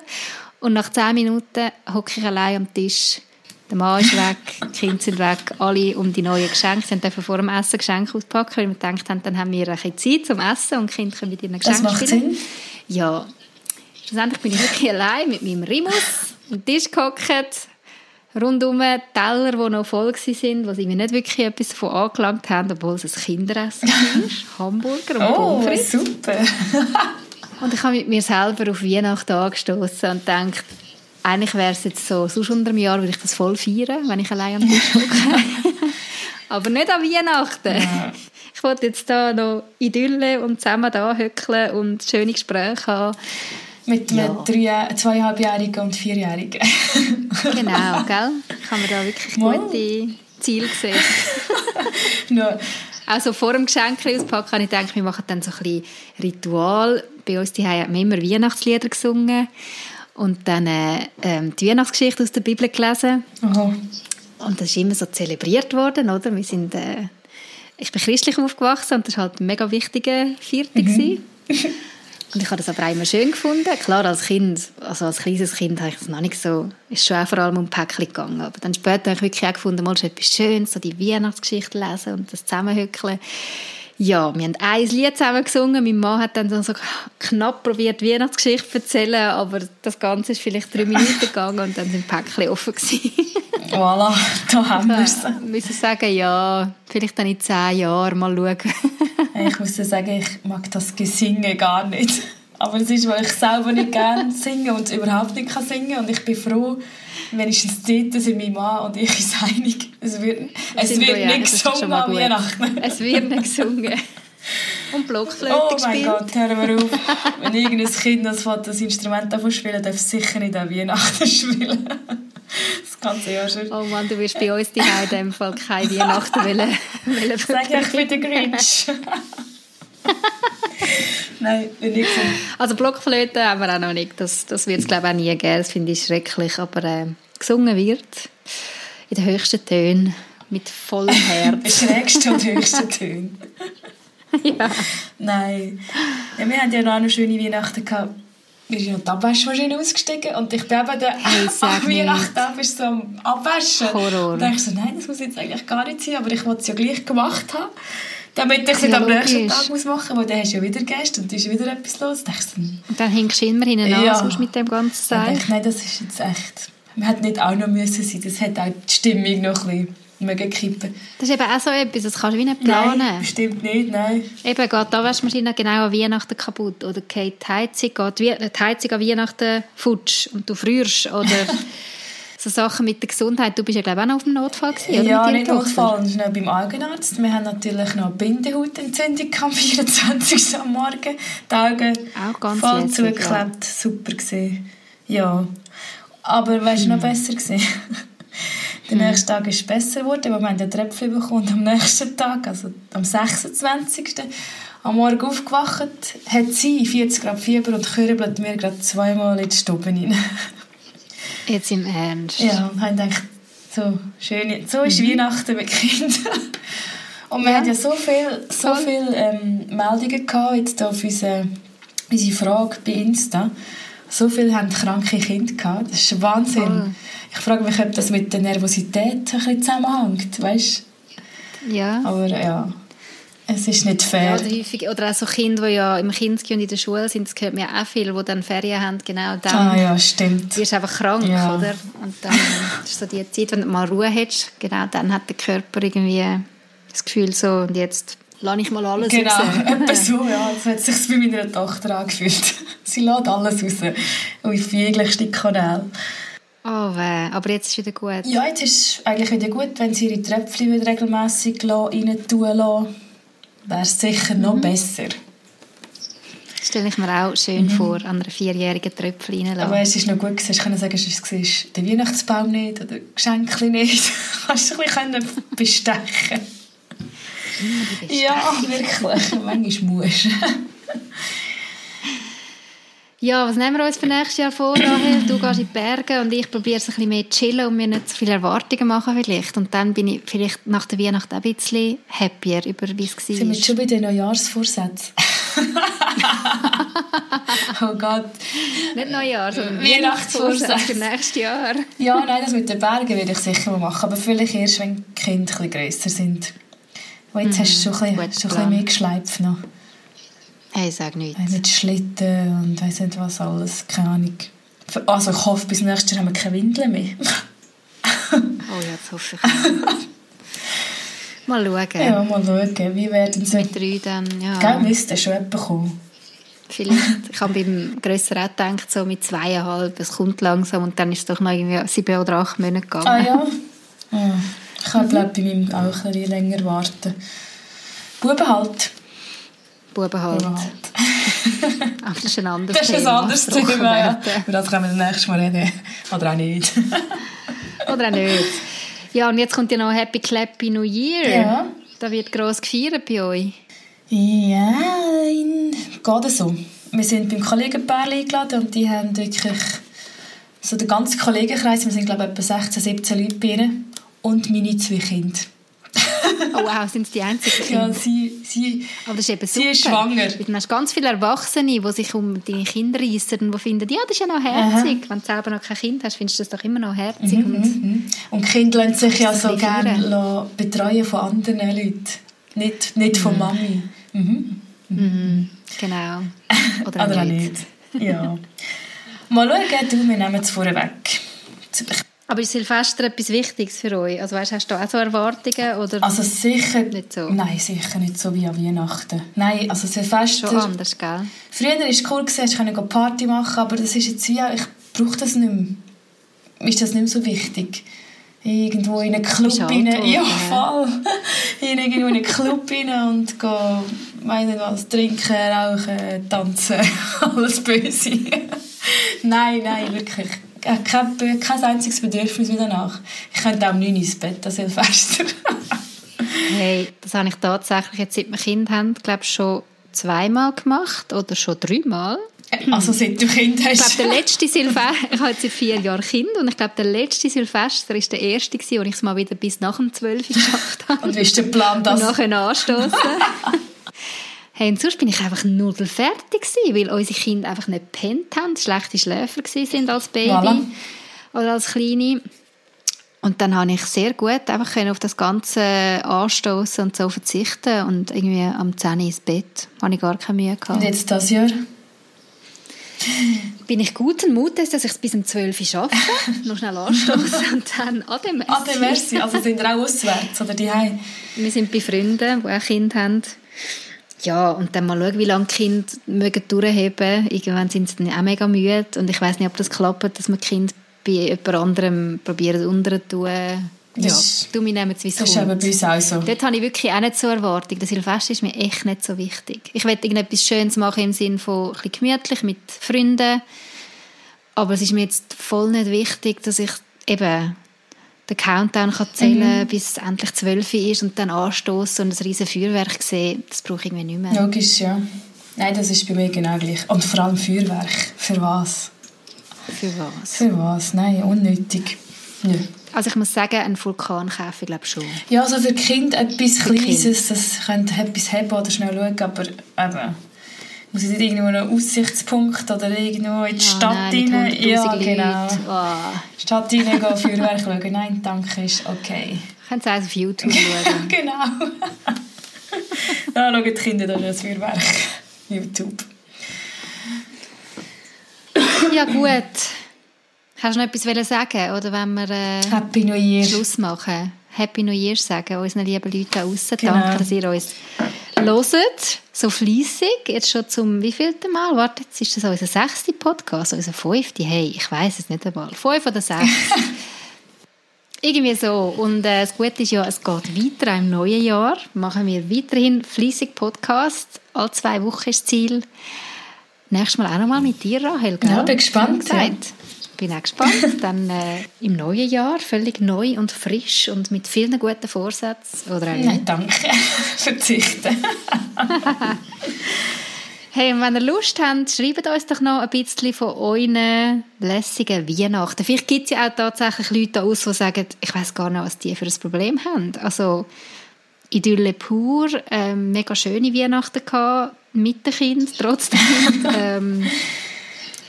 und nach zehn Minuten hocke ich allein am Tisch. Der Mann ist weg, die Kinder sind weg, alle um die neuen Geschenke. Sie dürfen vor dem Essen Geschenke auspacken, weil wir gedacht haben, dann haben wir ein bisschen Zeit zum Essen und die Kinder können mit ihren Geschenken Das macht spielen. Sinn. Ja, schlussendlich bin ich wirklich allein mit meinem Rimus am Tisch gehockt, rundum Teller, die noch voll waren, wo sie mir nicht wirklich etwas davon angelangt haben, obwohl es ein Kinderessen war. Hamburger und Oh, Pommes frites. super. Und ich habe mit mir selber auf Weihnachten angestoßen und gedacht, eigentlich wäre es jetzt so, sonst unter einem Jahr würde ich das voll feiern, wenn ich allein am Tisch hocke. Aber nicht an Weihnachten. Ich wollte jetzt da noch Idylle und zusammen da hückeln und schöne Gespräche haben. Mit Ja. einem zweieinhalbjährigen und vierjährigen. Genau, gell? Kann man da wirklich Wow. gute Ziele sehen. Nur, Also vor dem Geschenk auspacken habe ich gedacht, wir machen dann so ein bisschen Ritual. Bei uns die haben wir immer Weihnachtslieder gesungen und dann äh, die Weihnachtsgeschichte aus der Bibel gelesen. oh, Und das ist immer so zelebriert worden, oder? Wir sind, äh, ich bin christlich aufgewachsen und das war halt ein mega wichtiger Viertel. Mhm. Und ich habe das aber auch immer schön gefunden. Klar, als Kind, also als kleines Kind habe ich das noch nicht so, ist schon auch vor allem um Päckchen gegangen. Aber dann später habe ich wirklich auch gefunden, mal ist etwas Schönes, so die Weihnachtsgeschichte lesen und das zusammenhückeln. Ja, wir haben ein Lied zusammen gesungen. Mein Mann hat dann so knapp probiert, die Weihnachtsgeschichte zu erzählen, aber das Ganze ist vielleicht drei Minuten gegangen und dann sind die Päckchen offen gewesen. voilà, da haben wir es. Wir müssen sagen, ja, vielleicht dann in zehn Jahren mal schauen. Ich muss sagen, ich mag das Gesingen gar nicht. Aber es ist, weil ich selber nicht gerne singe und überhaupt nicht kann singen Und ich bin froh, wenigstens dort sind mein Mann und ich uns einig. Es wird, es Sind wird wir nicht gesungen mal an. Weihnachten. Es wird nicht gesungen. Und Blockflöte Oh mein gespielt. Gott, hör mir auf. Wenn irgendein Kind das, das Instrument davon spielen darf es sicher nicht an Weihnachten spielen. Das ganze Jahr schon. Oh Mann, du wirst bei uns die in dem Fall keine Weihnachten wollen. wollen Sag ich bin der Grinch. Nein, bin nicht so. Also Blockflöte haben wir auch noch nicht. Das, das wird es glaube ich auch nie geben. Das finde ich schrecklich. Aber äh, gesungen wird in den höchsten Tönen mit vollem Herz. Schrägste und höchste Töne. ja. Nein. Ja, wir hatten ja noch eine schöne Weihnachten. Gehabt. Wir sind noch die Abwaschmaschine ausgestiegen und ich bin eben der Hey, sag ach, Weihnachten da bist so am Abwaschen. Horror. Und dann dachte ich so, nein, das muss jetzt eigentlich gar nicht sein, aber ich wollte es ja gleich gemacht haben. Damit ich Ja, am nächsten. Tag muss machen muss, weil dann hast du ja wieder Gäste und dann ist wieder etwas los. Dann Und dann hinkst du immer hinten Ja. an, sonst mit dem ganzen ich, nein, das ist jetzt echt... Man hätte nicht auch noch müssen sein, das hätte auch die Stimmung noch ein bisschen mögen kippen. Das ist eben auch so etwas, das kannst du wie nicht planen. Nein, bestimmt nicht, nein. Eben, geht die Waschmaschine genau an Weihnachten kaputt oder geht die Heizung, geht die Heizung an Weihnachten futsch und du frierst oder so Sachen mit der Gesundheit. Du bist ja glaube ich auch noch auf dem Notfall gewesen, oder? Ja, nicht? Notfall, das ist noch beim Augenarzt. Wir haben natürlich noch Bindehautentzündung am 24. am Morgen. Die Augen Auch ganz voll lässig, zugeklebt. Super gesehen. Ja. Aber weißt du, noch Hm. besser gesehen? Der nächste Tag ist besser geworden, weil wir haben ja Tröpfchen bekommen am nächsten Tag, also am 26. Am Morgen aufgewacht, hat sie 40 Grad Fieber und kürbelt mir gerade zweimal in die Stube rein. Jetzt im Ernst. Ja, und haben gedacht, so schön, so ist Mhm. Weihnachten mit Kindern. Und wir Ja. hatten ja so viele so viel, ähm, Meldungen gehabt, jetzt auf unsere, unsere Frage bei Insta. So viele haben kranke Kinder gehabt. Das ist Wahnsinn. Voll. Ich frage mich, ob das mit der Nervosität ein bisschen zusammenhängt, weißt? Ja. Aber ja, es ist nicht Ja, fair. oder, häufig, oder auch so Kinder, die ja im Kinski und in der Schule sind, das gehört mir auch viel, die dann Ferien haben, genau dann ah ja, stimmt. du einfach krank, Ja. oder? Und dann ist so die Zeit, wenn du mal Ruhe hast, genau dann hat der Körper irgendwie das Gefühl so, und jetzt lasse ich mal alles Genau, raus. etwa so, ja. So hat es sich bei meiner Tochter angefühlt. Sie lädt alles raus. Auf jeglichen Kanal. Oh weh, aber jetzt ist wieder gut. Ja, jetzt ist es eigentlich wieder gut, wenn sie ihre Tröpfchen wieder regelmässig rein tun lassen. Wäre es sicher noch Mhm. besser. Das stelle ich mir auch schön vor, an einer vierjährigen Tröpfel reinlassen. Mhm. Aber es ist noch gut, gewesen. ich kann sagen, es war der Weihnachtsbaum nicht oder Geschenke nicht. Hast du ein bisschen bestechen Ja, wirklich. Manchmal musst du. Ja, was nehmen wir uns für nächstes Jahr vor, Rahel? Du gehst in die Berge und ich probiere es ein bisschen mehr zu chillen und mir nicht so viele Erwartungen machen vielleicht. Und dann bin ich vielleicht nach der Weihnacht ein bisschen happier über wie es war. Sind wir schon bei den Neujahrsvorsätzen? oh Gott. Nicht Neujahr, sondern Weihnachtsvorsätze für nächstes Jahr. ja, nein, das mit den Bergen werde ich sicher mal machen, aber vielleicht erst, wenn die Kinder ein bisschen grösser sind. Und jetzt mm, hast du schon ein bisschen, schon ein bisschen mehr geschleift noch. Hey, sag nichts. Mit Schlitten und weiss nicht was alles, keine Ahnung. Also ich hoffe, bis nächstes Jahr haben wir keine Windeln mehr. oh ja, das hoffe ich. Mal schauen. Ja, mal schauen. Wie werden sie... Mit drei dann, ja. Gell, müsste schon jemand kommen. Vielleicht. Ich habe beim Grösseren auch gedacht, so mit zweieinhalb, es kommt langsam und dann ist es doch noch irgendwie sieben oder acht Monate gegangen. Ah ja? ja. Ich kann, mhm. glaube bei meinem auch ein bisschen länger warten. Buben halt. Buben halt. Buben halt. Aber das ist ein anderes Thema. Das ist ein anderes Thema, ja. Über das können wir das nächste Mal reden. Oder auch nicht. Oder auch nicht. Ja, und jetzt kommt ja noch Happy Clappy New Year. Ja. Da wird gross gefeiert bei euch. Ja, geht so. Wir sind beim Kollegenpaar eingeladen und die haben wirklich so den ganzen Kollegenkreis, wir sind glaube ich etwa 16, 17 Leute bei ihnen und meine zwei Kinder. Oh wow, sind die einzigen Kinder? Ja, sie, sie, Aber das ist eben super. sie ist schwanger. Du hast ganz viele Erwachsene, die sich um deine Kinder reissen und die finden, ja, das ist ja noch herzig. Aha. Wenn du selber noch kein Kind hast, findest du das doch immer noch herzig. Mhm, und, mhm. und Kinder lassen sich ja so gerne betreuen von anderen Leuten. Nicht, nicht von mhm. Mami. Mhm. Mhm. Genau. Oder, Oder nicht. nicht. Ja. Mal schauen, du, wir nehmen es vorher weg. Aber ist Silvester etwas Wichtiges für euch? Also weißt, hast du auch so Erwartungen? Oder also sicher nicht so? Nein, sicher nicht so wie an Weihnachten. Nein, also Silvester... Schon anders, gell? Früher war es cool, ich konnte Party machen, aber das ist jetzt wie... Ich brauche das nicht mehr. Ist das nicht mehr so wichtig? Irgendwo in einen Club rein. Ja, voll. irgendwo in einen Club rein und gehen, meine was, trinken, rauchen, tanzen. Alles böse. nein, nein, wirklich äh, kein, kein einziges Bedürfnis mehr danach. Ich könnte auch neun ins Bett an Silvester. hey, das habe ich tatsächlich jetzt seit wir Kind haben, glaube schon zweimal gemacht oder schon dreimal. Äh, also seit du Kind hast. Ich glaube, der letzte Silvester, ich habe jetzt seit vier Jahren Kind und ich glaube, der letzte Silvester war der erste, wo ich es mal wieder bis nach dem 12 geschafft habe. Und wie ist der Plan, das? Und nachher anstoßen. Hey, und sonst bin ich einfach null fertig gewesen, weil unsere Kinder einfach nicht gepennt haben, schlechte Schläfer sind als Baby voilà. oder als Kleine. Und dann habe ich sehr gut einfach auf das Ganze anstoßen und so verzichten und irgendwie am 10 ins Bett. Habe ich gar keine Mühe gehabt. Und jetzt das Jahr? bin ich guten Mutes, dass ich es bis um 12 Uhr schaffe. Noch schnell anstoßen und dann Ade Merci. Ade Merci. Also sind wir auch auswärts oder die Wir sind bei Freunden, die auch Kinder haben. Ja, und dann mal schauen, wie lange die Kinder mögen durchheben. Irgendwann sind sie auch mega müde. Und ich weiß nicht, ob das klappt, dass man Kinder bei jemand anderem probieren unter zu tun. Ja, du, wir nehmen es, wie Das ist bei uns auch so. Dort habe ich wirklich auch nicht so Erwartung. Das Silvester ist mir echt nicht so wichtig. Ich will irgendetwas Schönes machen im Sinne von ein bisschen gemütlich mit Freunden. Aber es ist mir jetzt voll nicht wichtig, dass ich eben den Countdown kann zählen mhm. bis es endlich zwölf ist und dann anstoßen und ein riesiges Feuerwerk sehen, das brauche ich irgendwie nicht mehr. Logisch, ja. Nein, das ist bei mir genau gleich. Und vor allem Feuerwerk. Für was? Für was? Für was? Nein, unnötig. Ja. Also ich muss sagen, ein Vulkan kaufe ich glaube schon. Ja, also für Kinder etwas für Kleines, kind. das könnte etwas haben oder schnell schauen, aber eben muss ich nicht irgendwo einen Aussichtspunkt oder irgendwo in die oh, Stadt nein, rein? Ja, genau. Oh. Stadt rein gehen, Feuerwerk schauen. Nein, danke, ist okay. Könnt ihr auch auf YouTube schauen. genau. da schauen die Kinder dann das Feuerwerk. YouTube. ja gut. Hast du noch etwas sagen oder wenn wir äh, Happy New Year. Schluss machen? Happy New Year sagen unseren lieben Leuten da draussen. Genau. Danke, dass ihr uns hört, so fleissig, jetzt schon zum wievielten Mal? Warte, jetzt ist das unser sechster Podcast, unser fünfte. Hey, ich weiß es nicht einmal. Fünf oder sechs. Irgendwie so. Und äh, das Gute ist ja, es geht weiter im neuen Jahr. Machen wir weiterhin fleissig Podcast. Alle zwei Wochen ist das Ziel. Nächstes Mal auch nochmal mit dir, Rahel. Ja, bin gespannt. Ja bin auch gespannt. Dann äh, im neuen Jahr, völlig neu und frisch und mit vielen guten Vorsätzen. Oder Nein, danke. Verzichten. Hey, wenn ihr Lust habt, schreibt uns doch noch ein bisschen von euren lässigen Weihnachten. Vielleicht gibt es ja auch tatsächlich Leute da aus, die sagen, ich weiß gar nicht, was die für ein Problem haben. Also Idylle pur, ähm, mega schöne Weihnachten gehabt, mit dem Kind, trotzdem. ähm,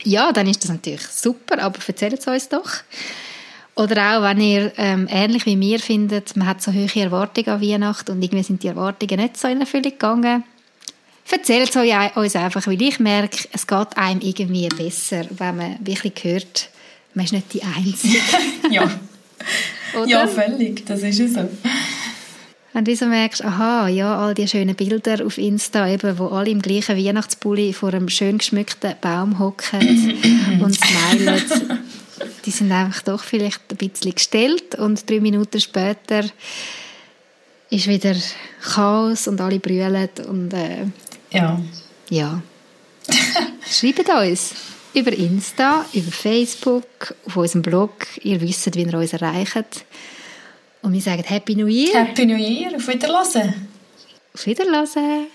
ja, dann ist das natürlich super, aber erzählt es uns doch. Oder auch, wenn ihr ähm, ähnlich wie mir findet, man hat so hohe Erwartungen an Weihnachten und irgendwie sind die Erwartungen nicht so in Erfüllung gegangen, erzählt es uns einfach, weil ich merke, es geht einem irgendwie besser, wenn man wirklich hört, man ist nicht die Einzige. ja. ja, völlig, das ist es so. Wenn du so merkst, aha, ja, all die schönen Bilder auf Insta, eben, wo alle im gleichen Weihnachtspulli vor einem schön geschmückten Baum hocken und smilen, die sind einfach doch vielleicht ein bisschen gestellt und drei Minuten später ist wieder Chaos und alle brüllen und äh, ja. Ja. Schreibt uns über Insta, über Facebook, auf unserem Blog. Ihr wisst, wie ihr uns erreicht. Und wir sagen Happy New Year. Happy New Year. Auf Wiedersehen. Auf Wiedersehen.